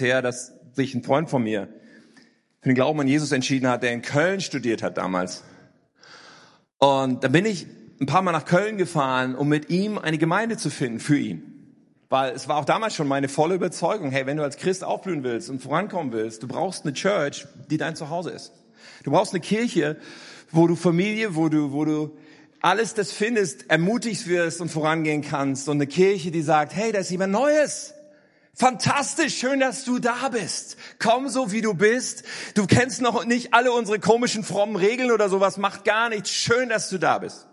her, dass sich ein Freund von mir für den Glauben an Jesus entschieden hat, der in Köln studiert hat damals. Und da bin ich ein paar Mal nach Köln gefahren, um mit ihm eine Gemeinde zu finden für ihn. Weil es war auch damals schon meine volle Überzeugung, hey, wenn du als Christ aufblühen willst und vorankommen willst, du brauchst eine Church, die dein Zuhause ist. Du brauchst eine Kirche, wo du Familie, wo du, wo du alles das findest, ermutigt wirst und vorangehen kannst. Und eine Kirche, die sagt, hey, da ist jemand Neues. Fantastisch, schön, dass du da bist. Komm so, wie du bist. Du kennst noch nicht alle unsere komischen, frommen Regeln oder sowas, macht gar nichts. Schön, dass du da bist.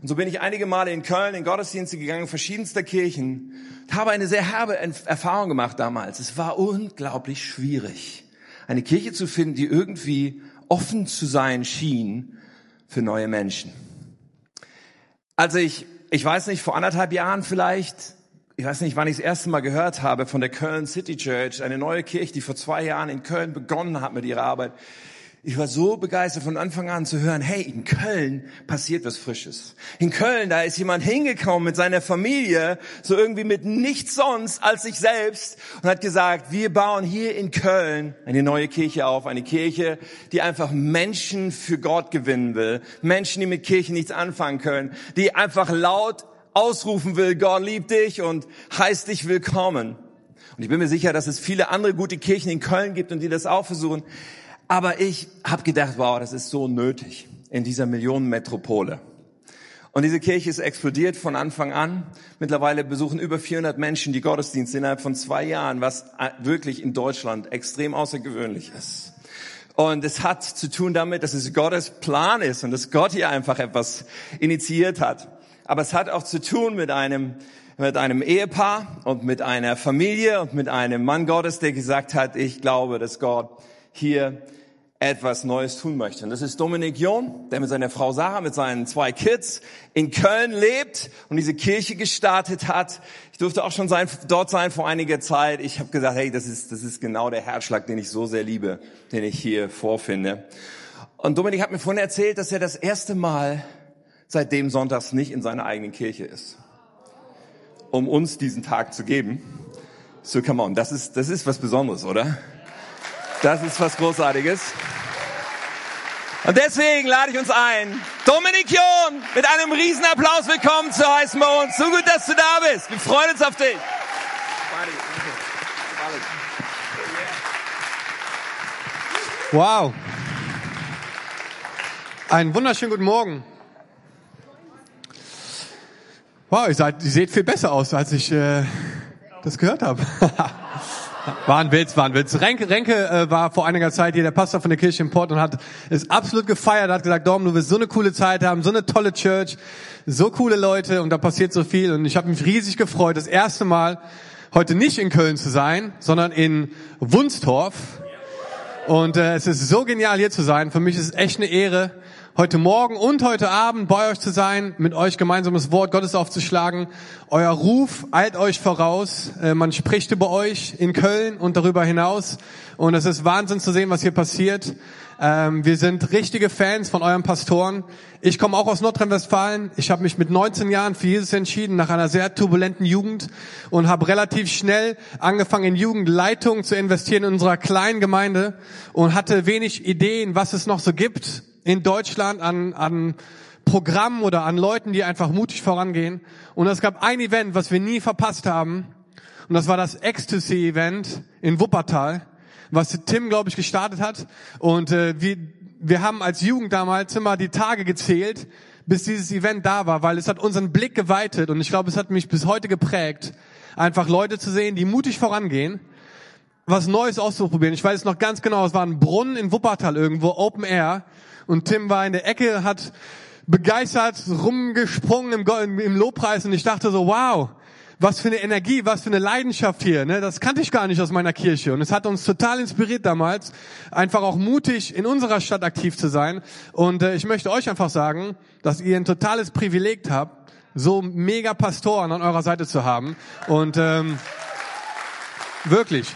Und so bin ich einige Male in Köln in Gottesdienste gegangen, verschiedenster Kirchen, habe eine sehr herbe Erfahrung gemacht damals. Es war unglaublich schwierig, eine Kirche zu finden, die irgendwie offen zu sein schien für neue Menschen. Also ich, ich weiß nicht, vor anderthalb Jahren vielleicht, ich weiß nicht, wann ich das erste Mal gehört habe von der Köln City Church, eine neue Kirche, die vor zwei Jahren in Köln begonnen hat mit ihrer Arbeit. Ich war so begeistert von Anfang an zu hören, hey, in Köln passiert was Frisches. In Köln, da ist jemand hingekommen mit seiner Familie, so irgendwie mit nichts sonst als sich selbst und hat gesagt, wir bauen hier in Köln eine neue Kirche auf, eine Kirche, die einfach Menschen für Gott gewinnen will. Menschen, die mit Kirche nichts anfangen können, die einfach laut ausrufen will, Gott liebt dich und heißt dich willkommen. Und ich bin mir sicher, dass es viele andere gute Kirchen in Köln gibt und die das auch versuchen. Aber ich habe gedacht, wow, das ist so nötig in dieser Millionenmetropole. Und diese Kirche ist explodiert von Anfang an. Mittlerweile besuchen über 400 Menschen die Gottesdienste innerhalb von zwei Jahren, was wirklich in Deutschland extrem außergewöhnlich ist. Und es hat zu tun damit, dass es Gottes Plan ist und dass Gott hier einfach etwas initiiert hat. Aber es hat auch zu tun mit einem, mit einem Ehepaar und mit einer Familie und mit einem Mann Gottes, der gesagt hat, ich glaube, dass Gott hier etwas Neues tun möchte. Und das ist Dominik John, der mit seiner Frau Sarah, mit seinen zwei Kids in Köln lebt und diese Kirche gestartet hat. Ich durfte auch schon sein, dort sein vor einiger Zeit. Ich habe gesagt, hey, das ist, das ist genau der Herzschlag, den ich so sehr liebe, den ich hier vorfinde. Und Dominik hat mir vorhin erzählt, dass er das erste Mal seitdem Sonntags nicht in seiner eigenen Kirche ist, um uns diesen Tag zu geben. So, come on, das ist, das ist was Besonderes, oder? Das ist was Großartiges. Und deswegen lade ich uns ein, Dominik John mit einem riesen Applaus willkommen zu heißen bei. So gut, dass du da bist. Wir freuen uns auf dich. Wow. Einen wunderschönen guten Morgen. Wow, ihr, seid, ihr seht viel besser aus, als ich äh, das gehört habe. War ein Witz, war ein Witz. Renke, Renke äh, war vor einiger Zeit hier der Pastor von der Kirche in Port und hat es absolut gefeiert, hat gesagt, Dom, du wirst so eine coole Zeit haben, so eine tolle Church, so coole Leute und da passiert so viel. Und ich habe mich riesig gefreut, das erste Mal heute nicht in Köln zu sein, sondern in Wunstorf. Und äh, es ist so genial hier zu sein. Für mich ist es echt eine Ehre, heute Morgen und heute Abend bei euch zu sein, mit euch gemeinsam das Wort Gottes aufzuschlagen. Euer Ruf eilt euch voraus. Äh, man spricht über euch in Köln und darüber hinaus. Und es ist Wahnsinn zu sehen, was hier passiert. Ähm, wir sind richtige Fans von euren Pastoren. Ich komme auch aus Nordrhein-Westfalen. Ich habe mich mit 19 Jahren für Jesus entschieden, nach einer sehr turbulenten Jugend und habe relativ schnell angefangen, in Jugendleitung zu investieren in unserer kleinen Gemeinde und hatte wenig Ideen, was es noch so gibt in Deutschland an, an Programmen oder an Leuten, die einfach mutig vorangehen. Und es gab ein Event, was wir nie verpasst haben. Und das war das Ecstasy-Event in Wuppertal, was Tim, glaube ich, gestartet hat. Und äh, wir, wir haben als Jugend damals immer die Tage gezählt, bis dieses Event da war, weil es hat unseren Blick geweitet. Und ich glaube, es hat mich bis heute geprägt, einfach Leute zu sehen, die mutig vorangehen was Neues auszuprobieren. Ich weiß noch ganz genau, es war ein Brunnen in Wuppertal irgendwo, Open Air. Und Tim war in der Ecke, hat begeistert rumgesprungen im, im Lobpreis und ich dachte so, wow, was für eine Energie, was für eine Leidenschaft hier. Ne? Das kannte ich gar nicht aus meiner Kirche. Und es hat uns total inspiriert damals, einfach auch mutig in unserer Stadt aktiv zu sein. Und äh, ich möchte euch einfach sagen, dass ihr ein totales Privileg habt, so mega Pastoren an eurer Seite zu haben. Und ähm, wirklich.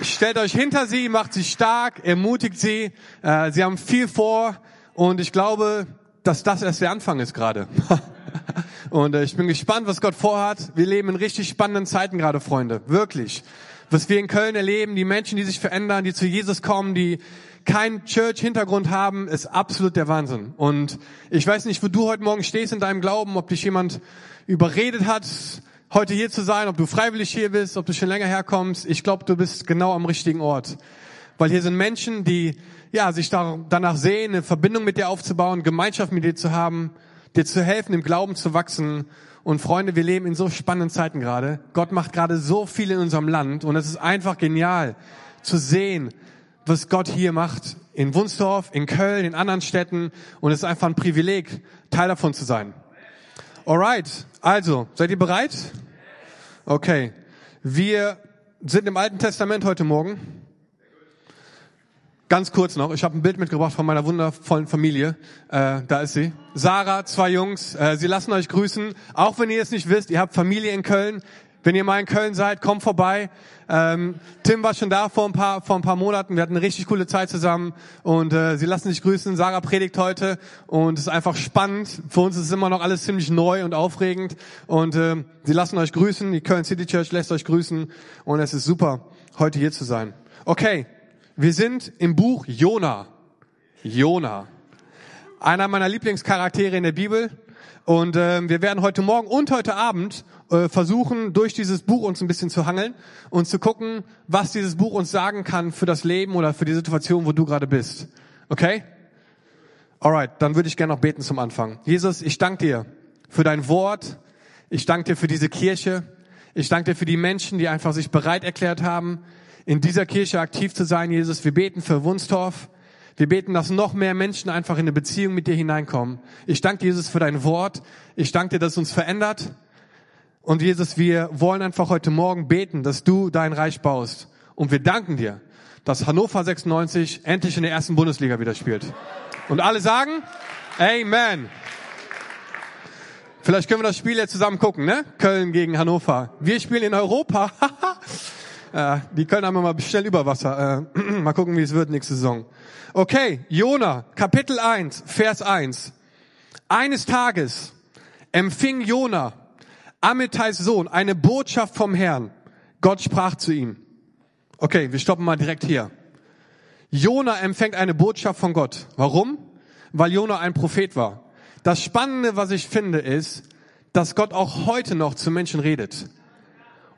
Stellt euch hinter sie, macht sie stark, ermutigt sie. Äh, sie haben viel vor und ich glaube, dass das erst der Anfang ist gerade. Und äh, ich bin gespannt, was Gott vorhat. Wir leben in richtig spannenden Zeiten gerade, Freunde. Wirklich. Was wir in Köln erleben, die Menschen, die sich verändern, die zu Jesus kommen, die keinen Church-Hintergrund haben, ist absolut der Wahnsinn. Und ich weiß nicht, wo du heute Morgen stehst in deinem Glauben, ob dich jemand überredet hat, heute hier zu sein, ob du freiwillig hier bist, ob du schon länger herkommst. Ich glaube, du bist genau am richtigen Ort. Weil hier sind Menschen, die ja, sich danach sehen, eine Verbindung mit dir aufzubauen, Gemeinschaft mit dir zu haben, dir zu helfen, im Glauben zu wachsen. Und Freunde, wir leben in so spannenden Zeiten gerade. Gott macht gerade so viel in unserem Land und es ist einfach genial zu sehen, was Gott hier macht in Wunsdorf, in Köln, in anderen Städten und es ist einfach ein Privileg, Teil davon zu sein. Alright, also, seid ihr bereit? Okay. Wir sind im Alten Testament heute Morgen. Ganz kurz noch, ich habe ein Bild mitgebracht von meiner wundervollen Familie. Äh, da ist sie. Sarah, zwei Jungs. Äh, sie lassen euch grüßen. Auch wenn ihr es nicht wisst, ihr habt Familie in Köln. Wenn ihr mal in Köln seid, kommt vorbei. Ähm, Tim war schon da vor ein paar vor ein paar Monaten. Wir hatten eine richtig coole Zeit zusammen und äh, sie lassen sich grüßen. Sarah predigt heute und es ist einfach spannend. Für uns ist immer noch alles ziemlich neu und aufregend und äh, sie lassen euch grüßen. Die Köln City Church lässt euch grüßen und es ist super, heute hier zu sein. Okay, wir sind im Buch Jona. Jona, einer meiner Lieblingscharaktere in der Bibel. Und äh, wir werden heute Morgen und heute Abend äh, versuchen, durch dieses Buch uns ein bisschen zu hangeln und zu gucken, was dieses Buch uns sagen kann für das Leben oder für die Situation, wo du gerade bist. Okay? Alright, dann würde ich gerne noch beten zum Anfang. Jesus, ich danke dir für dein Wort. Ich danke dir für diese Kirche. Ich danke dir für die Menschen, die einfach sich bereit erklärt haben, in dieser Kirche aktiv zu sein, Jesus. Wir beten für Wunstorf. Wir beten, dass noch mehr Menschen einfach in eine Beziehung mit dir hineinkommen. Ich danke Jesus für dein Wort. Ich danke dir, dass es uns verändert. Und Jesus, wir wollen einfach heute Morgen beten, dass du dein Reich baust. Und wir danken dir, dass Hannover 96 endlich in der ersten Bundesliga wieder spielt. Und alle sagen, Amen. Vielleicht können wir das Spiel jetzt zusammen gucken, ne? Köln gegen Hannover. Wir spielen in Europa. äh, die Köln haben wir mal schnell über Wasser. Äh, mal gucken, wie es wird nächste Saison. Okay, Jona, Kapitel 1, Vers 1. Eines Tages empfing Jona, Amittais Sohn, eine Botschaft vom Herrn. Gott sprach zu ihm. Okay, wir stoppen mal direkt hier. Jona empfängt eine Botschaft von Gott. Warum? Weil Jona ein Prophet war. Das Spannende, was ich finde, ist, dass Gott auch heute noch zu Menschen redet.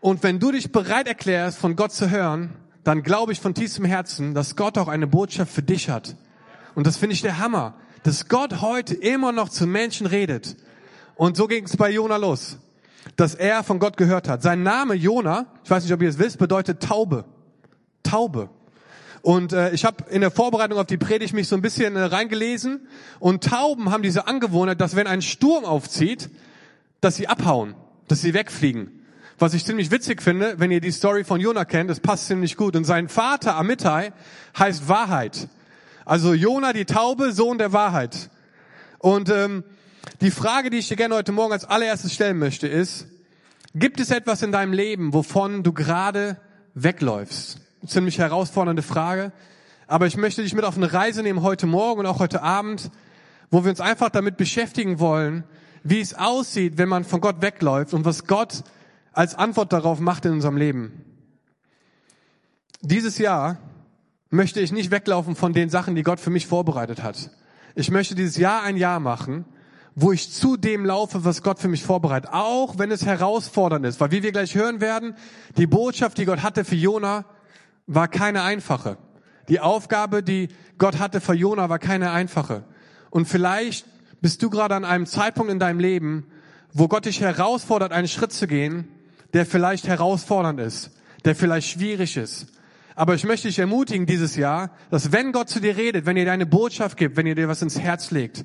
Und wenn du dich bereit erklärst, von Gott zu hören, dann glaube ich von tiefstem Herzen, dass Gott auch eine Botschaft für dich hat. Und das finde ich der Hammer, dass Gott heute immer noch zu Menschen redet. Und so ging es bei Jona los, dass er von Gott gehört hat. Sein Name Jona, ich weiß nicht, ob ihr es wisst, bedeutet Taube. Taube. Und äh, ich habe in der Vorbereitung auf die Predigt mich so ein bisschen äh, reingelesen. Und Tauben haben diese Angewohnheit, dass wenn ein Sturm aufzieht, dass sie abhauen, dass sie wegfliegen. Was ich ziemlich witzig finde, wenn ihr die Story von Jona kennt, das passt ziemlich gut. Und sein Vater Amittai heißt Wahrheit. Also Jona, die Taube, Sohn der Wahrheit. Und ähm, die Frage, die ich dir gerne heute Morgen als allererstes stellen möchte, ist, gibt es etwas in deinem Leben, wovon du gerade wegläufst? Ziemlich herausfordernde Frage. Aber ich möchte dich mit auf eine Reise nehmen heute Morgen und auch heute Abend, wo wir uns einfach damit beschäftigen wollen, wie es aussieht, wenn man von Gott wegläuft und was Gott als Antwort darauf macht in unserem Leben. Dieses Jahr möchte ich nicht weglaufen von den Sachen, die Gott für mich vorbereitet hat. Ich möchte dieses Jahr ein Jahr machen, wo ich zu dem laufe, was Gott für mich vorbereitet. Auch wenn es herausfordernd ist. Weil wie wir gleich hören werden, die Botschaft, die Gott hatte für Jona, war keine einfache. Die Aufgabe, die Gott hatte für Jona, war keine einfache. Und vielleicht bist du gerade an einem Zeitpunkt in deinem Leben, wo Gott dich herausfordert, einen Schritt zu gehen, der vielleicht herausfordernd ist, der vielleicht schwierig ist. Aber ich möchte dich ermutigen dieses Jahr, dass wenn Gott zu dir redet, wenn ihr dir eine Botschaft gibt, wenn ihr dir was ins Herz legt,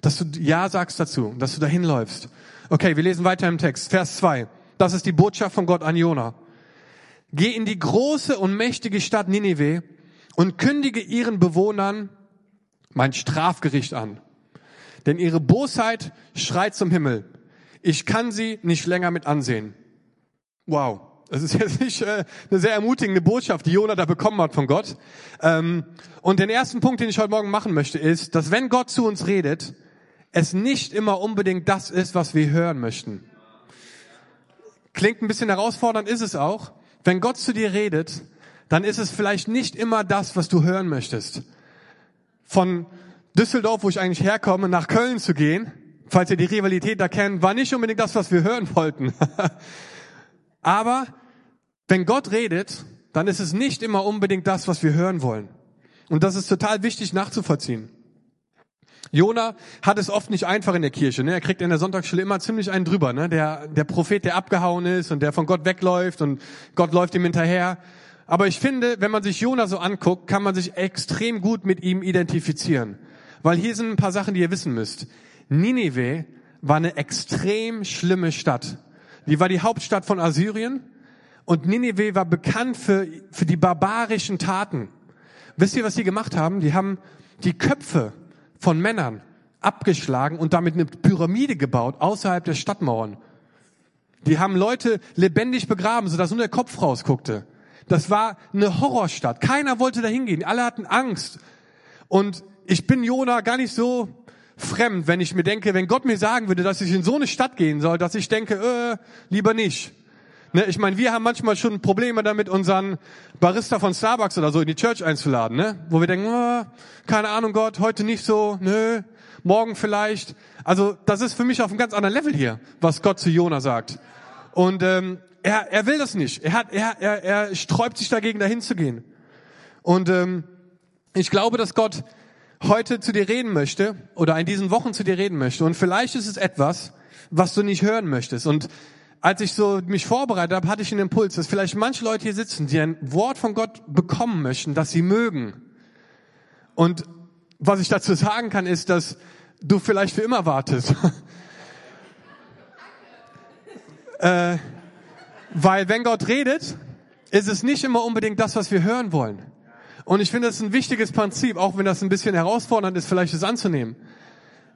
dass du Ja sagst dazu, dass du dahin läufst. Okay, wir lesen weiter im Text. Vers 2. Das ist die Botschaft von Gott an Jona. Geh in die große und mächtige Stadt Ninive und kündige ihren Bewohnern mein Strafgericht an. Denn ihre Bosheit schreit zum Himmel. Ich kann sie nicht länger mit ansehen. Wow. Das ist jetzt nicht äh, eine sehr ermutigende Botschaft, die Jona da bekommen hat von Gott. Ähm, und den ersten Punkt, den ich heute Morgen machen möchte, ist, dass wenn Gott zu uns redet, es nicht immer unbedingt das ist, was wir hören möchten. Klingt ein bisschen herausfordernd, ist es auch. Wenn Gott zu dir redet, dann ist es vielleicht nicht immer das, was du hören möchtest. Von Düsseldorf, wo ich eigentlich herkomme, nach Köln zu gehen, falls ihr die Rivalität da kennt, war nicht unbedingt das, was wir hören wollten. Aber wenn Gott redet, dann ist es nicht immer unbedingt das, was wir hören wollen. Und das ist total wichtig nachzuvollziehen. Jona hat es oft nicht einfach in der Kirche. Ne? Er kriegt in der Sonntagsschule immer ziemlich einen drüber. Ne? Der, der Prophet, der abgehauen ist und der von Gott wegläuft und Gott läuft ihm hinterher. Aber ich finde, wenn man sich Jona so anguckt, kann man sich extrem gut mit ihm identifizieren. Weil hier sind ein paar Sachen, die ihr wissen müsst. Ninive war eine extrem schlimme Stadt. Die war die Hauptstadt von Assyrien und Ninive war bekannt für, für die barbarischen Taten. Wisst ihr, was die gemacht haben? Die haben die Köpfe von Männern abgeschlagen und damit eine Pyramide gebaut außerhalb der Stadtmauern. Die haben Leute lebendig begraben, sodass nur der Kopf rausguckte. Das war eine Horrorstadt. Keiner wollte da hingehen. Alle hatten Angst. Und ich bin Jona gar nicht so fremd, wenn ich mir denke, wenn Gott mir sagen würde, dass ich in so eine Stadt gehen soll, dass ich denke, äh, lieber nicht. Ne, ich meine, wir haben manchmal schon Probleme damit, unseren Barista von Starbucks oder so in die Church einzuladen, ne? wo wir denken, oh, keine Ahnung Gott, heute nicht so, nö, morgen vielleicht. Also das ist für mich auf einem ganz anderen Level hier, was Gott zu Jona sagt. Und ähm, er, er will das nicht. Er, hat, er, er, er sträubt sich dagegen, dahin zu gehen. Und ähm, ich glaube, dass Gott heute zu dir reden möchte oder in diesen Wochen zu dir reden möchte. Und vielleicht ist es etwas, was du nicht hören möchtest. Und als ich so mich vorbereitet habe, hatte ich einen Impuls, dass vielleicht manche Leute hier sitzen, die ein Wort von Gott bekommen möchten, das sie mögen. Und was ich dazu sagen kann, ist, dass du vielleicht für immer wartest. äh, weil wenn Gott redet, ist es nicht immer unbedingt das, was wir hören wollen. Und ich finde, das ist ein wichtiges Prinzip, auch wenn das ein bisschen herausfordernd ist, vielleicht es anzunehmen.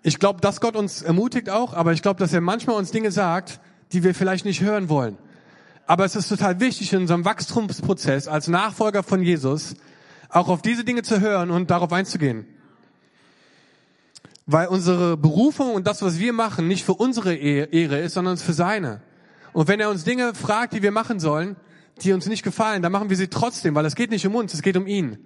Ich glaube, dass Gott uns ermutigt auch, aber ich glaube, dass er manchmal uns Dinge sagt, die wir vielleicht nicht hören wollen. Aber es ist total wichtig in unserem Wachstumsprozess als Nachfolger von Jesus auch auf diese Dinge zu hören und darauf einzugehen. Weil unsere Berufung und das, was wir machen, nicht für unsere Ehre ist, sondern für seine. Und wenn er uns Dinge fragt, die wir machen sollen, die uns nicht gefallen, dann machen wir sie trotzdem, weil es geht nicht um uns, es geht um ihn.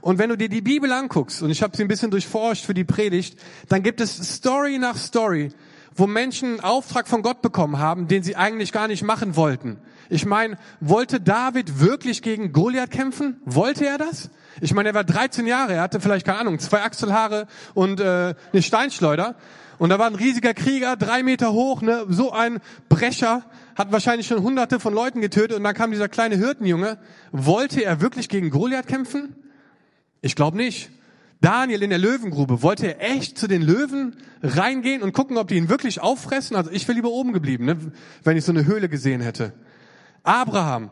Und wenn du dir die Bibel anguckst, und ich habe sie ein bisschen durchforscht für die Predigt, dann gibt es Story nach Story, wo Menschen einen Auftrag von Gott bekommen haben, den sie eigentlich gar nicht machen wollten. Ich meine, wollte David wirklich gegen Goliath kämpfen? Wollte er das? Ich meine, er war 13 Jahre, er hatte vielleicht, keine Ahnung, zwei Achselhaare und äh, eine Steinschleuder. Und da war ein riesiger Krieger, drei Meter hoch, ne, so ein Brecher, hat wahrscheinlich schon hunderte von Leuten getötet. Und dann kam dieser kleine Hirtenjunge. Wollte er wirklich gegen Goliath kämpfen? Ich glaube nicht. Daniel in der Löwengrube, wollte er echt zu den Löwen reingehen und gucken, ob die ihn wirklich auffressen? Also ich wäre lieber oben geblieben, ne, wenn ich so eine Höhle gesehen hätte. Abraham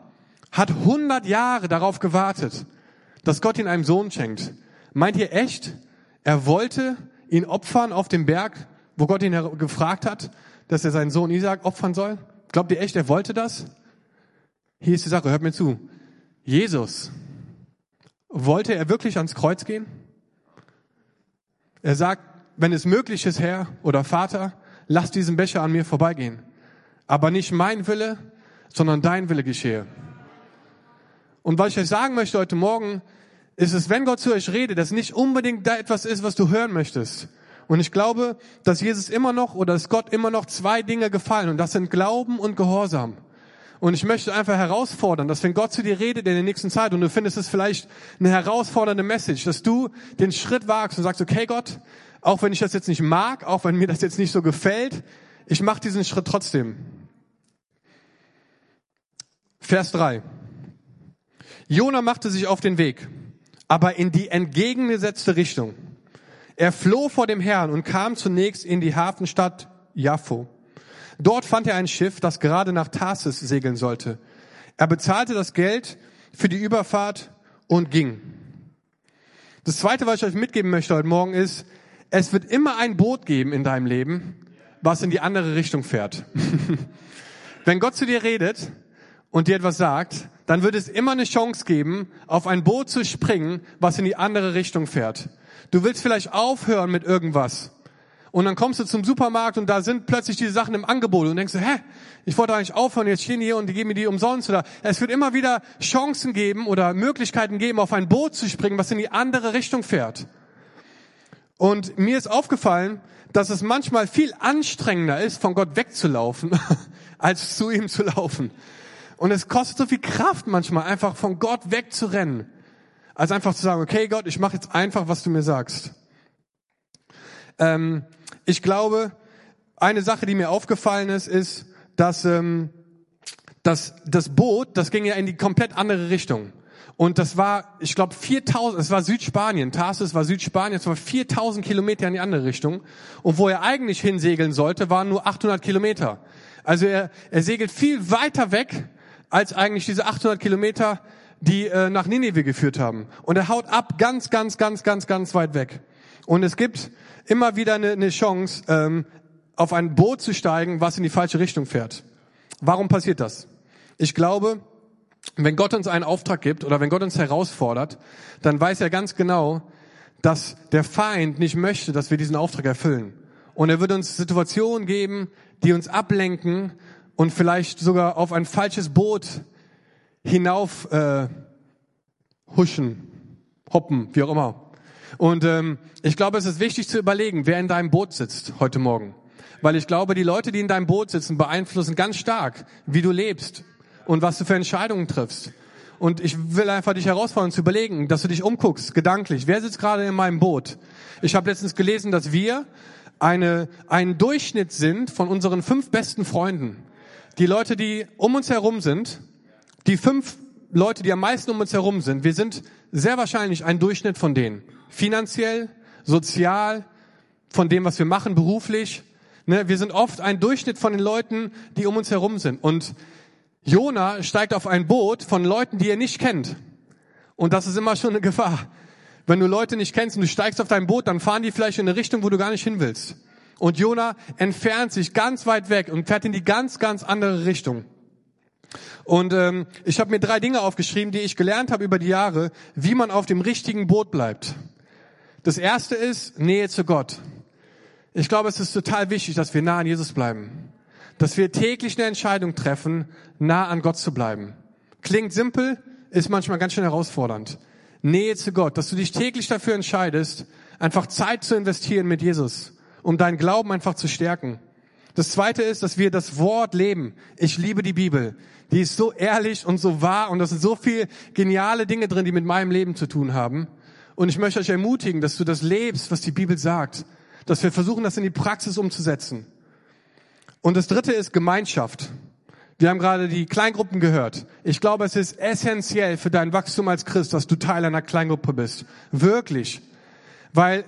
hat 100 Jahre darauf gewartet, dass Gott ihn einem Sohn schenkt. Meint ihr echt, er wollte ihn opfern auf dem Berg, wo Gott ihn gefragt hat, dass er seinen Sohn Isaac opfern soll? Glaubt ihr echt, er wollte das? Hier ist die Sache, hört mir zu. Jesus, wollte er wirklich ans Kreuz gehen? Er sagt, wenn es möglich ist, Herr oder Vater, lass diesen Becher an mir vorbeigehen. Aber nicht mein Wille, sondern dein Wille geschehe. Und was ich euch sagen möchte heute Morgen, ist es, wenn Gott zu euch redet, dass nicht unbedingt da etwas ist, was du hören möchtest. Und ich glaube, dass Jesus immer noch oder dass Gott immer noch zwei Dinge gefallen und das sind Glauben und Gehorsam. Und ich möchte einfach herausfordern, dass wenn Gott zu dir redet in der nächsten Zeit und du findest es vielleicht eine herausfordernde Message, dass du den Schritt wagst und sagst, okay Gott, auch wenn ich das jetzt nicht mag, auch wenn mir das jetzt nicht so gefällt, ich mache diesen Schritt trotzdem. Vers 3. Jona machte sich auf den Weg, aber in die entgegengesetzte Richtung. Er floh vor dem Herrn und kam zunächst in die Hafenstadt Jaffo. Dort fand er ein Schiff, das gerade nach Tarsis segeln sollte. Er bezahlte das Geld für die Überfahrt und ging. Das zweite, was ich euch mitgeben möchte heute Morgen ist, es wird immer ein Boot geben in deinem Leben, was in die andere Richtung fährt. Wenn Gott zu dir redet und dir etwas sagt, dann wird es immer eine Chance geben, auf ein Boot zu springen, was in die andere Richtung fährt. Du willst vielleicht aufhören mit irgendwas Und dann kommst du zum Supermarkt und da sind plötzlich diese Sachen im Angebot und denkst du, hä, ich wollte eigentlich aufhören, jetzt stehen die hier und die geben mir die umsonst. Oder es wird immer wieder Chancen geben oder Möglichkeiten geben, auf ein Boot zu springen, was in die andere Richtung fährt. Und mir ist aufgefallen, dass es manchmal viel anstrengender ist, von Gott wegzulaufen, als zu ihm zu laufen. Und es kostet so viel Kraft manchmal, einfach von Gott wegzurennen, als einfach zu sagen, okay Gott, ich mache jetzt einfach, was du mir sagst. Ähm, ich glaube, eine Sache, die mir aufgefallen ist, ist, dass, ähm, dass das Boot, das ging ja in die komplett andere Richtung. Und das war, ich glaube, 4000, es war Südspanien, Tarsus war Südspanien, es war 4000 Kilometer in die andere Richtung. Und wo er eigentlich hinsegeln sollte, waren nur 800 Kilometer. Also er, er segelt viel weiter weg, als eigentlich diese 800 Kilometer, die äh, nach Nineveh geführt haben. Und er haut ab ganz, ganz, ganz, ganz, ganz weit weg. Und es gibt immer wieder eine, eine Chance, ähm, auf ein Boot zu steigen, was in die falsche Richtung fährt. Warum passiert das? Ich glaube, wenn Gott uns einen Auftrag gibt oder wenn Gott uns herausfordert, dann weiß er ganz genau, dass der Feind nicht möchte, dass wir diesen Auftrag erfüllen. Und er wird uns Situationen geben, die uns ablenken und vielleicht sogar auf ein falsches Boot hinauf äh, huschen, hoppen, wie auch immer. Und ähm, ich glaube, es ist wichtig zu überlegen, wer in deinem Boot sitzt heute Morgen. Weil ich glaube, die Leute, die in deinem Boot sitzen, beeinflussen ganz stark, wie du lebst und was du für Entscheidungen triffst. Und ich will einfach dich herausfordern zu überlegen, dass du dich umguckst, gedanklich. Wer sitzt gerade in meinem Boot? Ich habe letztens gelesen, dass wir eine, ein Durchschnitt sind von unseren fünf besten Freunden. Die Leute, die um uns herum sind, die fünf Leute, die am meisten um uns herum sind, wir sind sehr wahrscheinlich ein Durchschnitt von denen. Finanziell, sozial, von dem, was wir machen, beruflich. Ne, wir sind oft ein Durchschnitt von den Leuten, die um uns herum sind. Und Jona steigt auf ein Boot von Leuten, die er nicht kennt. Und das ist immer schon eine Gefahr. Wenn du Leute nicht kennst und du steigst auf dein Boot, dann fahren die vielleicht in eine Richtung, wo du gar nicht hin willst. Und Jona entfernt sich ganz weit weg und fährt in die ganz, ganz andere Richtung. Und ähm, ich habe mir drei Dinge aufgeschrieben, die ich gelernt habe über die Jahre, wie man auf dem richtigen Boot bleibt. Das erste ist Nähe zu Gott. Ich glaube, es ist total wichtig, dass wir nah an Jesus bleiben. Dass wir täglich eine Entscheidung treffen, nah an Gott zu bleiben. Klingt simpel, ist manchmal ganz schön herausfordernd. Nähe zu Gott, dass du dich täglich dafür entscheidest, einfach Zeit zu investieren mit Jesus, um deinen Glauben einfach zu stärken. Das zweite ist, dass wir das Wort leben. Ich liebe die Bibel. Die ist so ehrlich und so wahr und da sind so viele geniale Dinge drin, die mit meinem Leben zu tun haben. Und ich möchte euch ermutigen, dass du das lebst, was die Bibel sagt. Dass wir versuchen, das in die Praxis umzusetzen. Und das dritte ist Gemeinschaft. Wir haben gerade die Kleingruppen gehört. Ich glaube, es ist essentiell für dein Wachstum als Christ, dass du Teil einer Kleingruppe bist. Wirklich. Weil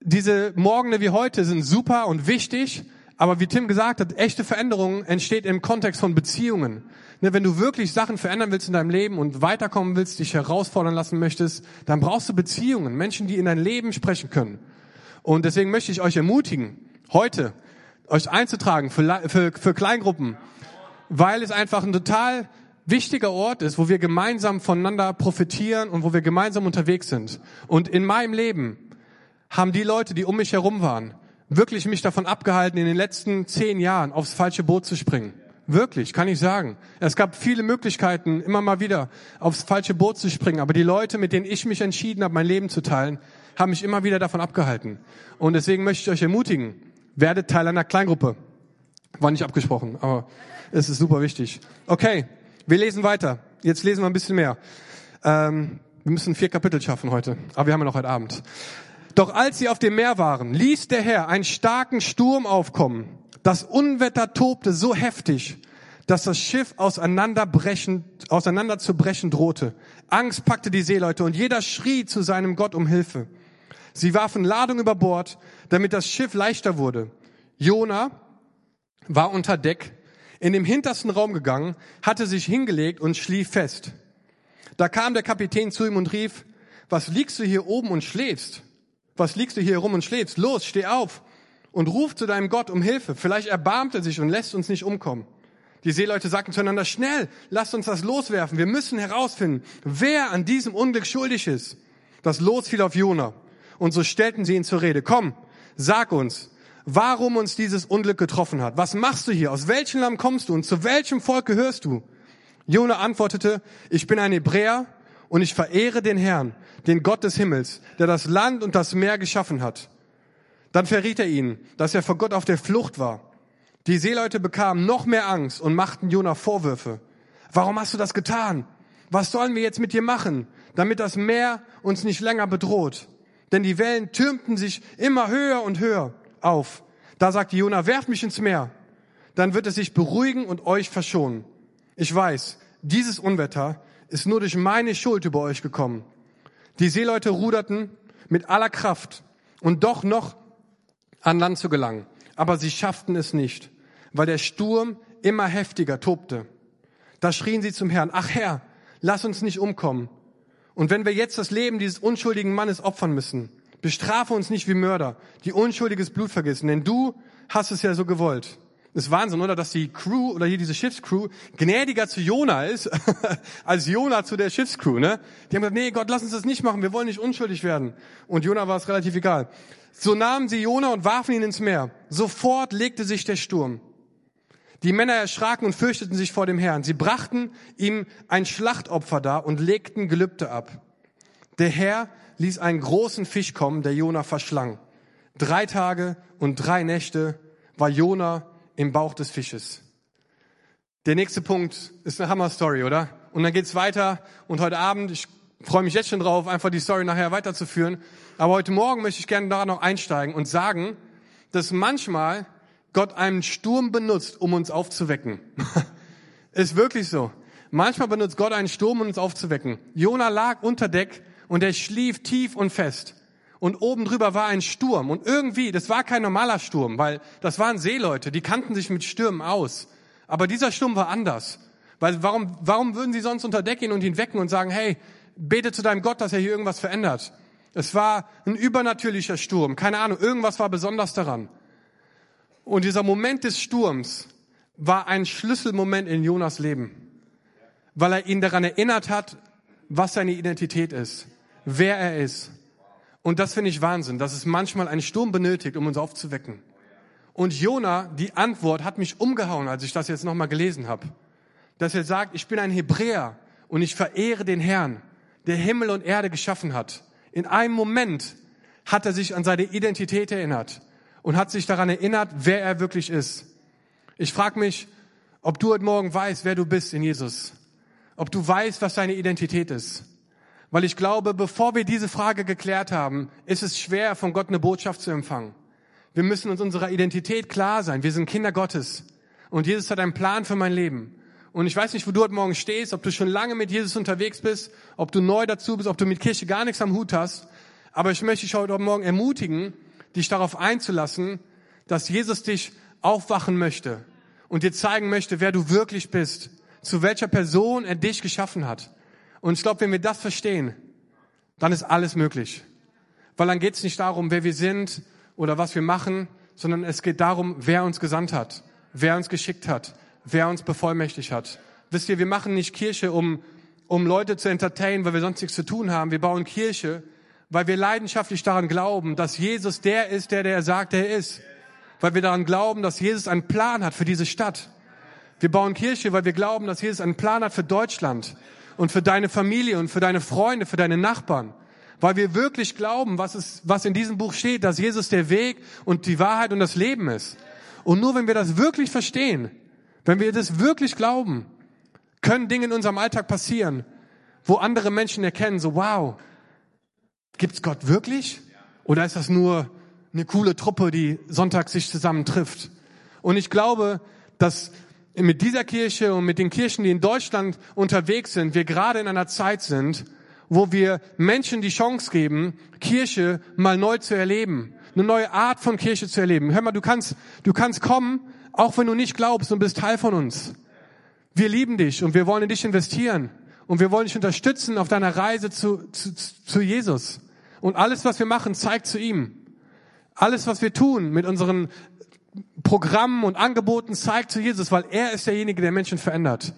diese Morgene wie heute sind super und wichtig, aber wie Tim gesagt hat, echte Veränderung entsteht im Kontext von Beziehungen. Ne, wenn du wirklich Sachen verändern willst in deinem Leben und weiterkommen willst, dich herausfordern lassen möchtest, dann brauchst du Beziehungen, Menschen, die in dein Leben sprechen können. Und deswegen möchte ich euch ermutigen, heute euch einzutragen für, für, für Kleingruppen, weil es einfach ein total wichtiger Ort ist, wo wir gemeinsam voneinander profitieren und wo wir gemeinsam unterwegs sind. Und in meinem Leben haben die Leute, die um mich herum waren, wirklich mich davon abgehalten, in den letzten zehn Jahren aufs falsche Boot zu springen. Wirklich, kann ich sagen. Es gab viele Möglichkeiten, immer mal wieder aufs falsche Boot zu springen, aber die Leute, mit denen ich mich entschieden habe, mein Leben zu teilen, haben mich immer wieder davon abgehalten. Und deswegen möchte ich euch ermutigen, werdet Teil einer Kleingruppe. War nicht abgesprochen, aber es ist super wichtig. Okay, wir lesen weiter. Jetzt lesen wir ein bisschen mehr. Ähm, wir müssen vier Kapitel schaffen heute, aber wir haben ja noch heute Abend. Doch als sie auf dem Meer waren, ließ der Herr einen starken Sturm aufkommen das Unwetter tobte so heftig, dass das Schiff auseinanderbrechen, auseinanderzubrechen drohte. Angst packte die Seeleute und jeder schrie zu seinem Gott um Hilfe. Sie warfen Ladung über Bord, damit das Schiff leichter wurde. Jona war unter Deck, in dem hintersten Raum gegangen, hatte sich hingelegt und schlief fest. Da kam der Kapitän zu ihm und rief, was liegst du hier oben und schläfst? Was liegst du hier rum und schläfst? Los, steh auf und ruft zu deinem Gott um Hilfe. Vielleicht erbarmt er sich und lässt uns nicht umkommen. Die Seeleute sagten zueinander, schnell, lasst uns das loswerfen. Wir müssen herausfinden, wer an diesem Unglück schuldig ist. Das Los fiel auf Jona. Und so stellten sie ihn zur Rede. Komm, sag uns, warum uns dieses Unglück getroffen hat. Was machst du hier? Aus welchem Land kommst du und zu welchem Volk gehörst du? Jona antwortete, ich bin ein Hebräer und ich verehre den Herrn, den Gott des Himmels, der das Land und das Meer geschaffen hat. Dann verriet er ihnen, dass er vor Gott auf der Flucht war. Die Seeleute bekamen noch mehr Angst und machten Jona Vorwürfe. Warum hast du das getan? Was sollen wir jetzt mit dir machen, damit das Meer uns nicht länger bedroht? Denn die Wellen türmten sich immer höher und höher auf. Da sagte Jona, werft mich ins Meer. Dann wird es sich beruhigen und euch verschonen. Ich weiß, dieses Unwetter ist nur durch meine Schuld über euch gekommen. Die Seeleute ruderten mit aller Kraft und doch noch an Land zu gelangen. Aber sie schafften es nicht, weil der Sturm immer heftiger tobte. Da schrien sie zum Herrn, ach Herr, lass uns nicht umkommen. Und wenn wir jetzt das Leben dieses unschuldigen Mannes opfern müssen, bestrafe uns nicht wie Mörder, die unschuldiges Blut vergessen, denn du hast es ja so gewollt. Das ist Wahnsinn, oder? Dass die Crew oder hier diese Schiffscrew gnädiger zu Jona ist, als Jona zu der Schiffscrew, ne? Die haben gesagt, nee, Gott, lass uns das nicht machen, wir wollen nicht unschuldig werden. Und Jona war es relativ egal. So nahmen sie Jona und warfen ihn ins Meer. Sofort legte sich der Sturm. Die Männer erschraken und fürchteten sich vor dem Herrn. Sie brachten ihm ein Schlachtopfer dar und legten Gelübde ab. Der Herr ließ einen großen Fisch kommen, der Jona verschlang. Drei Tage und drei Nächte war Jona im Bauch des Fisches. Der nächste Punkt ist eine Hammer-Story, oder? Und dann geht's weiter. Und heute Abend, ich freue mich jetzt schon drauf, einfach die Story nachher weiterzuführen. Aber heute Morgen möchte ich gerne da noch einsteigen und sagen, dass manchmal Gott einen Sturm benutzt, um uns aufzuwecken. ist wirklich so. Manchmal benutzt Gott einen Sturm, um uns aufzuwecken. Jona lag unter Deck und er schlief tief und fest und oben drüber war ein Sturm. Und irgendwie, das war kein normaler Sturm, weil das waren Seeleute, die kannten sich mit Stürmen aus. Aber dieser Sturm war anders. Weil warum, warum würden sie sonst unter Deck gehen und ihn wecken und sagen, hey, bete zu deinem Gott, dass er hier irgendwas verändert? Es war ein übernatürlicher Sturm. Keine Ahnung, irgendwas war besonders daran. Und dieser Moment des Sturms war ein Schlüsselmoment in Jonas Leben, weil er ihn daran erinnert hat, was seine Identität ist, wer er ist. Und das finde ich Wahnsinn, dass es manchmal einen Sturm benötigt, um uns aufzuwecken. Und Jona, die Antwort hat mich umgehauen, als ich das jetzt nochmal gelesen habe. Dass er sagt, ich bin ein Hebräer und ich verehre den Herrn, der Himmel und Erde geschaffen hat. In einem Moment hat er sich an seine Identität erinnert und hat sich daran erinnert, wer er wirklich ist. Ich frage mich, ob du heute Morgen weißt, wer du bist in Jesus. Ob du weißt, was deine Identität ist. Weil ich glaube, bevor wir diese Frage geklärt haben, ist es schwer, von Gott eine Botschaft zu empfangen. Wir müssen uns unserer Identität klar sein. Wir sind Kinder Gottes. Und Jesus hat einen Plan für mein Leben. Und ich weiß nicht, wo du heute Morgen stehst, ob du schon lange mit Jesus unterwegs bist, ob du neu dazu bist, ob du mit Kirche gar nichts am Hut hast. Aber ich möchte dich heute Morgen ermutigen, dich darauf einzulassen, dass Jesus dich aufwachen möchte und dir zeigen möchte, wer du wirklich bist, zu welcher Person er dich geschaffen hat. Und ich glaube, wenn wir das verstehen, dann ist alles möglich. Weil dann geht es nicht darum, wer wir sind oder was wir machen, sondern es geht darum, wer uns gesandt hat, wer uns geschickt hat, wer uns bevollmächtigt hat. Wisst ihr, wir machen nicht Kirche, um, um Leute zu entertainen, weil wir sonst nichts zu tun haben. Wir bauen Kirche, weil wir leidenschaftlich daran glauben, dass Jesus der ist, der der sagt, er ist. Weil wir daran glauben, dass Jesus einen Plan hat für diese Stadt. Wir bauen Kirche, weil wir glauben, dass Jesus einen Plan hat für Deutschland und für deine Familie und für deine Freunde, für deine Nachbarn. Weil wir wirklich glauben, was, es, was in diesem Buch steht, dass Jesus der Weg und die Wahrheit und das Leben ist. Und nur wenn wir das wirklich verstehen, wenn wir das wirklich glauben, können Dinge in unserem Alltag passieren, wo andere Menschen erkennen, so wow, gibt's Gott wirklich? Oder ist das nur eine coole Truppe, die sonntags sich zusammen trifft? Und ich glaube, dass mit dieser Kirche und mit den Kirchen, die in Deutschland unterwegs sind, wir gerade in einer Zeit sind, wo wir Menschen die Chance geben, Kirche mal neu zu erleben, eine neue Art von Kirche zu erleben. Hör mal, du kannst, du kannst kommen, auch wenn du nicht glaubst und bist Teil von uns. Wir lieben dich und wir wollen in dich investieren und wir wollen dich unterstützen auf deiner Reise zu, zu, zu Jesus. Und alles, was wir machen, zeigt zu ihm. Alles, was wir tun mit unseren Programmen und Angeboten zeigt zu Jesus, weil er ist derjenige, der Menschen verändert.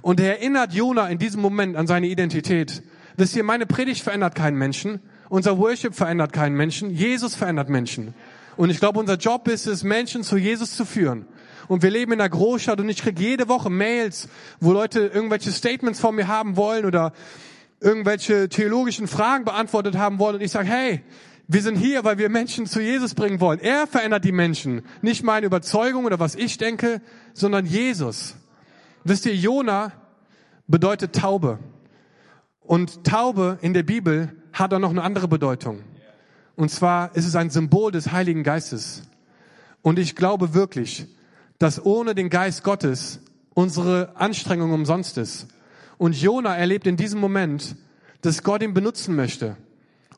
Und er erinnert Jona in diesem Moment an seine Identität. Wisst ihr, meine Predigt verändert keinen Menschen. Unser Worship verändert keinen Menschen. Jesus verändert Menschen. Und ich glaube, unser Job ist es, Menschen zu Jesus zu führen. Und wir leben in einer Großstadt und ich kriege jede Woche Mails, wo Leute irgendwelche Statements von mir haben wollen oder irgendwelche theologischen Fragen beantwortet haben wollen. Und ich sage, hey, wir sind hier, weil wir Menschen zu Jesus bringen wollen. Er verändert die Menschen. Nicht meine Überzeugung oder was ich denke, sondern Jesus. Wisst ihr, Jona bedeutet Taube. Und Taube in der Bibel hat auch noch eine andere Bedeutung. Und zwar ist es ein Symbol des Heiligen Geistes. Und ich glaube wirklich, dass ohne den Geist Gottes unsere Anstrengung umsonst ist. Und Jona erlebt in diesem Moment, dass Gott ihn benutzen möchte,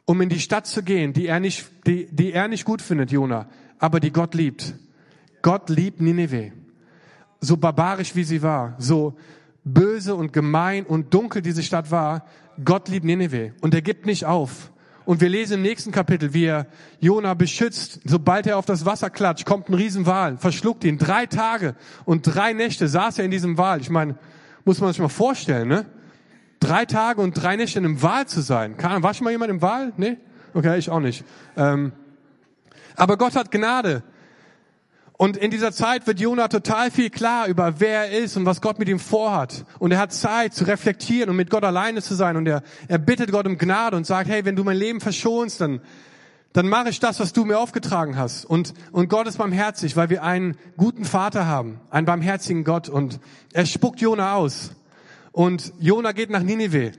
um in die Stadt zu gehen, die er nicht, die, die er nicht gut findet, Jona, aber die Gott liebt. Gott liebt Nineveh. So barbarisch wie sie war, so böse und gemein und dunkel diese Stadt war, Gott liebt Nineveh und er gibt nicht auf. Und wir lesen im nächsten Kapitel, wie er Jona beschützt. Sobald er auf das Wasser klatscht, kommt ein Riesenwal, verschluckt ihn. Drei Tage und drei Nächte saß er in diesem Wal. Ich meine, muss man sich mal vorstellen, ne? Drei Tage und drei Nächte in einem Wal zu sein. War schon mal jemand im Wal? Nee? Okay, ich auch nicht. Ähm, aber Gott hat Gnade. Und in dieser Zeit wird Jona total viel klar über wer er ist und was Gott mit ihm vorhat. Und er hat Zeit zu reflektieren und mit Gott alleine zu sein. Und er, er bittet Gott um Gnade und sagt, hey, wenn du mein Leben verschonst, dann, dann mache ich das, was du mir aufgetragen hast. Und, und Gott ist barmherzig, weil wir einen guten Vater haben, einen barmherzigen Gott. Und er spuckt Jona aus. Und Jona geht nach Ninive.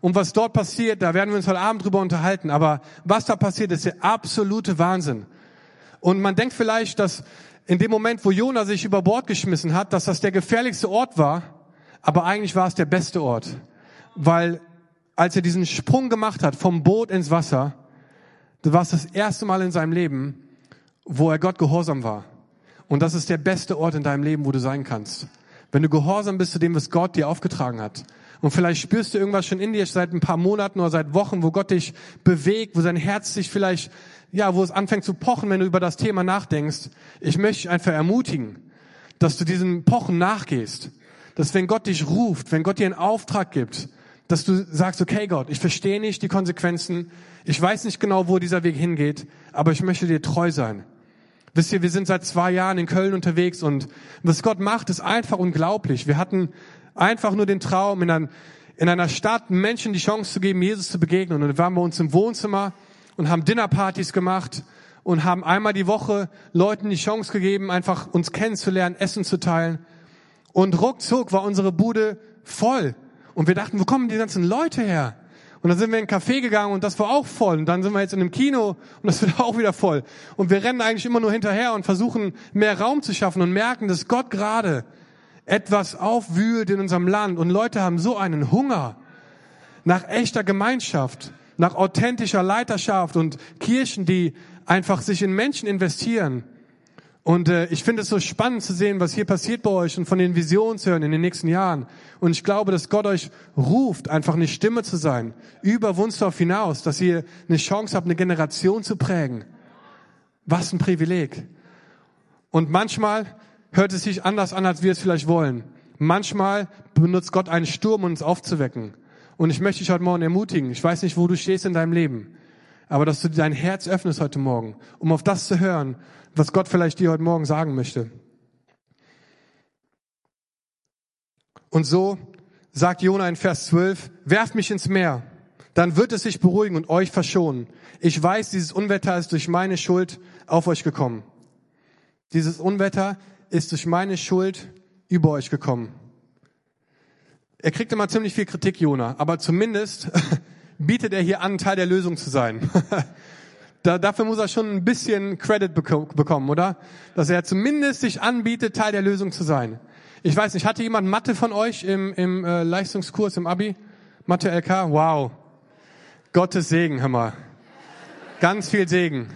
Und was dort passiert, da werden wir uns heute Abend drüber unterhalten. Aber was da passiert, ist der absolute Wahnsinn. Und man denkt vielleicht, dass in dem Moment, wo Jona sich über Bord geschmissen hat, dass das der gefährlichste Ort war, aber eigentlich war es der beste Ort. Weil als er diesen Sprung gemacht hat vom Boot ins Wasser, das war es das erste Mal in seinem Leben, wo er Gott gehorsam war. Und das ist der beste Ort in deinem Leben, wo du sein kannst. Wenn du gehorsam bist zu dem, was Gott dir aufgetragen hat. Und vielleicht spürst du irgendwas schon in dir seit ein paar Monaten oder seit Wochen, wo Gott dich bewegt, wo sein Herz sich vielleicht ja, wo es anfängt zu pochen, wenn du über das Thema nachdenkst. Ich möchte dich einfach ermutigen, dass du diesem Pochen nachgehst. Dass wenn Gott dich ruft, wenn Gott dir einen Auftrag gibt, dass du sagst, okay Gott, ich verstehe nicht die Konsequenzen, ich weiß nicht genau, wo dieser Weg hingeht, aber ich möchte dir treu sein. Wisst ihr, wir sind seit zwei Jahren in Köln unterwegs und was Gott macht, ist einfach unglaublich. Wir hatten einfach nur den Traum, in, ein, in einer Stadt Menschen die Chance zu geben, Jesus zu begegnen. Und dann waren wir uns im Wohnzimmer und haben Dinnerpartys gemacht und haben einmal die Woche Leuten die Chance gegeben, einfach uns kennenzulernen, Essen zu teilen. Und ruckzuck war unsere Bude voll. Und wir dachten, wo kommen die ganzen Leute her? Und dann sind wir in ein Café gegangen und das war auch voll. Und dann sind wir jetzt in einem Kino und das wird auch wieder voll. Und wir rennen eigentlich immer nur hinterher und versuchen mehr Raum zu schaffen und merken, dass Gott gerade etwas aufwühlt in unserem Land. Und Leute haben so einen Hunger nach echter Gemeinschaft nach authentischer Leiterschaft und Kirchen, die einfach sich in Menschen investieren. Und äh, ich finde es so spannend zu sehen, was hier passiert bei euch und von den Visionen zu hören in den nächsten Jahren. Und ich glaube, dass Gott euch ruft, einfach eine Stimme zu sein, über Wunsdorf hinaus, dass ihr eine Chance habt, eine Generation zu prägen. Was ein Privileg. Und manchmal hört es sich anders an, als wir es vielleicht wollen. Manchmal benutzt Gott einen Sturm, um uns aufzuwecken. Und ich möchte dich heute Morgen ermutigen. Ich weiß nicht, wo du stehst in deinem Leben, aber dass du dein Herz öffnest heute Morgen, um auf das zu hören, was Gott vielleicht dir heute Morgen sagen möchte. Und so sagt Jona in Vers 12, werft mich ins Meer, dann wird es sich beruhigen und euch verschonen. Ich weiß, dieses Unwetter ist durch meine Schuld auf euch gekommen. Dieses Unwetter ist durch meine Schuld über euch gekommen. Er kriegt immer ziemlich viel Kritik, Jona, aber zumindest bietet er hier an, Teil der Lösung zu sein. da, dafür muss er schon ein bisschen Credit bekommen, oder? Dass er zumindest sich anbietet, Teil der Lösung zu sein. Ich weiß nicht, hatte jemand Mathe von euch im, im äh, Leistungskurs, im Abi? Mathe LK? Wow. Gottes Segen, hör mal. Ganz viel Segen.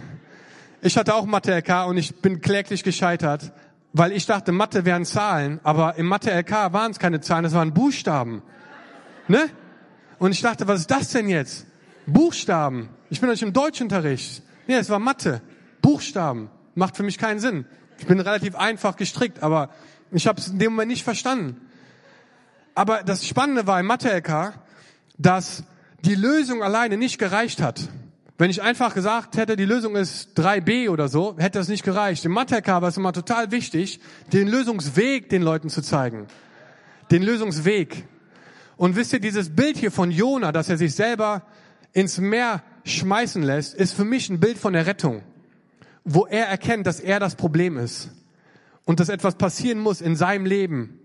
Ich hatte auch Mathe LK und ich bin kläglich gescheitert weil ich dachte, Mathe wären Zahlen, aber im Mathe-LK waren es keine Zahlen, das waren Buchstaben. Ne? Und ich dachte, was ist das denn jetzt? Buchstaben. Ich bin euch im Deutschunterricht. Nee, es war Mathe. Buchstaben. Macht für mich keinen Sinn. Ich bin relativ einfach gestrickt, aber ich habe es in dem Moment nicht verstanden. Aber das Spannende war im Mathe-LK, dass die Lösung alleine nicht gereicht hat. Wenn ich einfach gesagt hätte, die Lösung ist 3b oder so, hätte das nicht gereicht. Im Mathe war es immer total wichtig, den Lösungsweg den Leuten zu zeigen. Den Lösungsweg. Und wisst ihr, dieses Bild hier von Jona, dass er sich selber ins Meer schmeißen lässt, ist für mich ein Bild von der Rettung, wo er erkennt, dass er das Problem ist und dass etwas passieren muss in seinem Leben,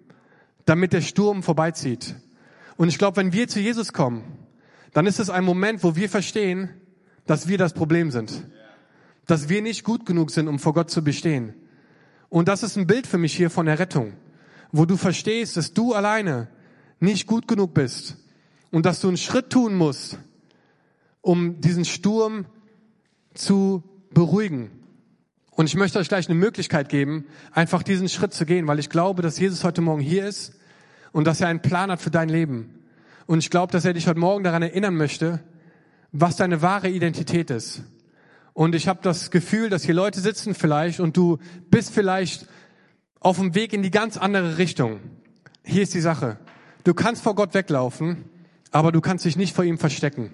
damit der Sturm vorbeizieht. Und ich glaube, wenn wir zu Jesus kommen, dann ist es ein Moment, wo wir verstehen, dass wir das Problem sind. Dass wir nicht gut genug sind, um vor Gott zu bestehen. Und das ist ein Bild für mich hier von der Rettung, wo du verstehst, dass du alleine nicht gut genug bist und dass du einen Schritt tun musst, um diesen Sturm zu beruhigen. Und ich möchte euch gleich eine Möglichkeit geben, einfach diesen Schritt zu gehen, weil ich glaube, dass Jesus heute Morgen hier ist und dass er einen Plan hat für dein Leben. Und ich glaube, dass er dich heute Morgen daran erinnern möchte, was deine wahre Identität ist. Und ich habe das Gefühl, dass hier Leute sitzen vielleicht und du bist vielleicht auf dem Weg in die ganz andere Richtung. Hier ist die Sache. Du kannst vor Gott weglaufen, aber du kannst dich nicht vor ihm verstecken.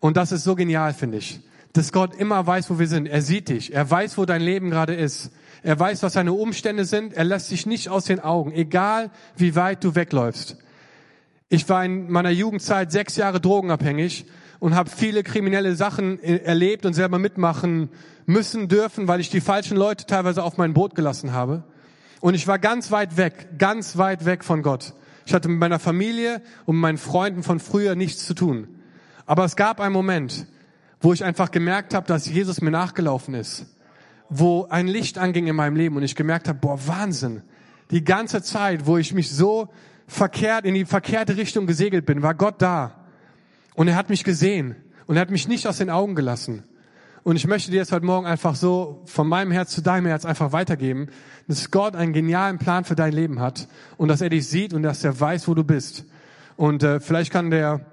Und das ist so genial, finde ich. Dass Gott immer weiß, wo wir sind. Er sieht dich. Er weiß, wo dein Leben gerade ist. Er weiß, was deine Umstände sind. Er lässt dich nicht aus den Augen, egal wie weit du wegläufst. Ich war in meiner Jugendzeit sechs Jahre drogenabhängig und habe viele kriminelle Sachen äh, erlebt und selber mitmachen müssen dürfen, weil ich die falschen Leute teilweise auf mein Boot gelassen habe. Und ich war ganz weit weg, ganz weit weg von Gott. Ich hatte mit meiner Familie und meinen Freunden von früher nichts zu tun. Aber es gab einen Moment, wo ich einfach gemerkt habe, dass Jesus mir nachgelaufen ist, wo ein Licht anging in meinem Leben und ich gemerkt habe, boah, Wahnsinn. Die ganze Zeit, wo ich mich so verkehrt in die verkehrte Richtung gesegelt bin, war Gott da. Und er hat mich gesehen und er hat mich nicht aus den Augen gelassen. Und ich möchte dir jetzt heute Morgen einfach so von meinem Herz zu deinem Herz einfach weitergeben, dass Gott einen genialen Plan für dein Leben hat und dass er dich sieht und dass er weiß, wo du bist. Und äh, vielleicht kann der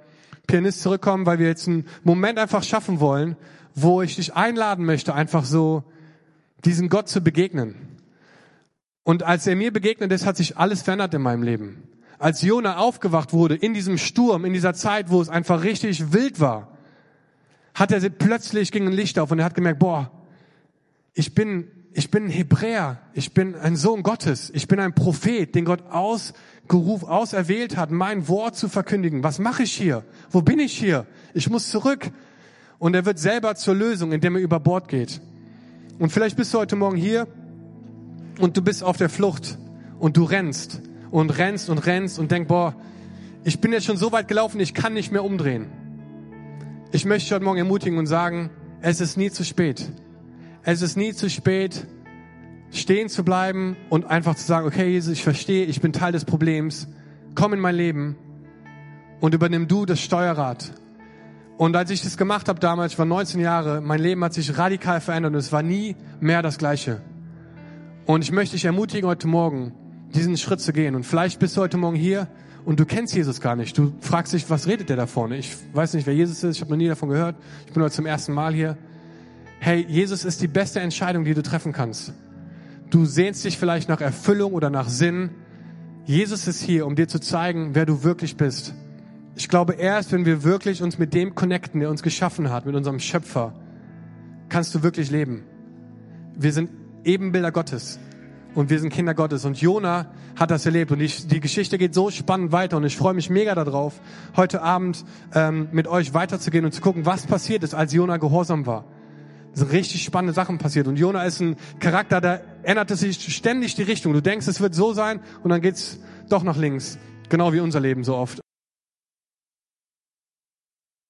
Pianist zurückkommen, weil wir jetzt einen Moment einfach schaffen wollen, wo ich dich einladen möchte, einfach so diesen Gott zu begegnen. Und als er mir begegnet ist, hat sich alles verändert in meinem Leben als Jona aufgewacht wurde in diesem Sturm, in dieser Zeit, wo es einfach richtig wild war, hat er plötzlich ging ein Licht auf und er hat gemerkt, boah, ich bin, ich bin ein Hebräer, ich bin ein Sohn Gottes, ich bin ein Prophet, den Gott ausgerufen, auserwählt hat, mein Wort zu verkündigen. Was mache ich hier? Wo bin ich hier? Ich muss zurück. Und er wird selber zur Lösung, indem er über Bord geht. Und vielleicht bist du heute Morgen hier und du bist auf der Flucht und du rennst und rennst und rennst und denkst, boah, ich bin jetzt schon so weit gelaufen, ich kann nicht mehr umdrehen. Ich möchte heute Morgen ermutigen und sagen, es ist nie zu spät. Es ist nie zu spät, stehen zu bleiben und einfach zu sagen, okay, Jesus, ich verstehe, ich bin Teil des Problems. Komm in mein Leben und übernimm du das Steuerrad. Und als ich das gemacht habe damals, ich war 19 Jahre, mein Leben hat sich radikal verändert und es war nie mehr das Gleiche. Und ich möchte dich ermutigen heute Morgen, diesen Schritt zu gehen. Und vielleicht bist du heute Morgen hier und du kennst Jesus gar nicht. Du fragst dich, was redet der da vorne? Ich weiß nicht, wer Jesus ist. Ich habe noch nie davon gehört. Ich bin heute zum ersten Mal hier. Hey, Jesus ist die beste Entscheidung, die du treffen kannst. Du sehnst dich vielleicht nach Erfüllung oder nach Sinn. Jesus ist hier, um dir zu zeigen, wer du wirklich bist. Ich glaube, erst wenn wir wirklich uns mit dem connecten, der uns geschaffen hat, mit unserem Schöpfer, kannst du wirklich leben. Wir sind Ebenbilder Gottes und wir sind Kinder Gottes. Und Jona hat das erlebt und die, die Geschichte geht so spannend weiter und ich freue mich mega darauf, heute Abend ähm, mit euch weiterzugehen und zu gucken, was passiert ist, als Jona gehorsam war. Es sind richtig spannende Sachen passiert und Jona ist ein Charakter, da ändert es sich ständig die Richtung. Du denkst, es wird so sein und dann geht's doch nach links, genau wie unser Leben so oft.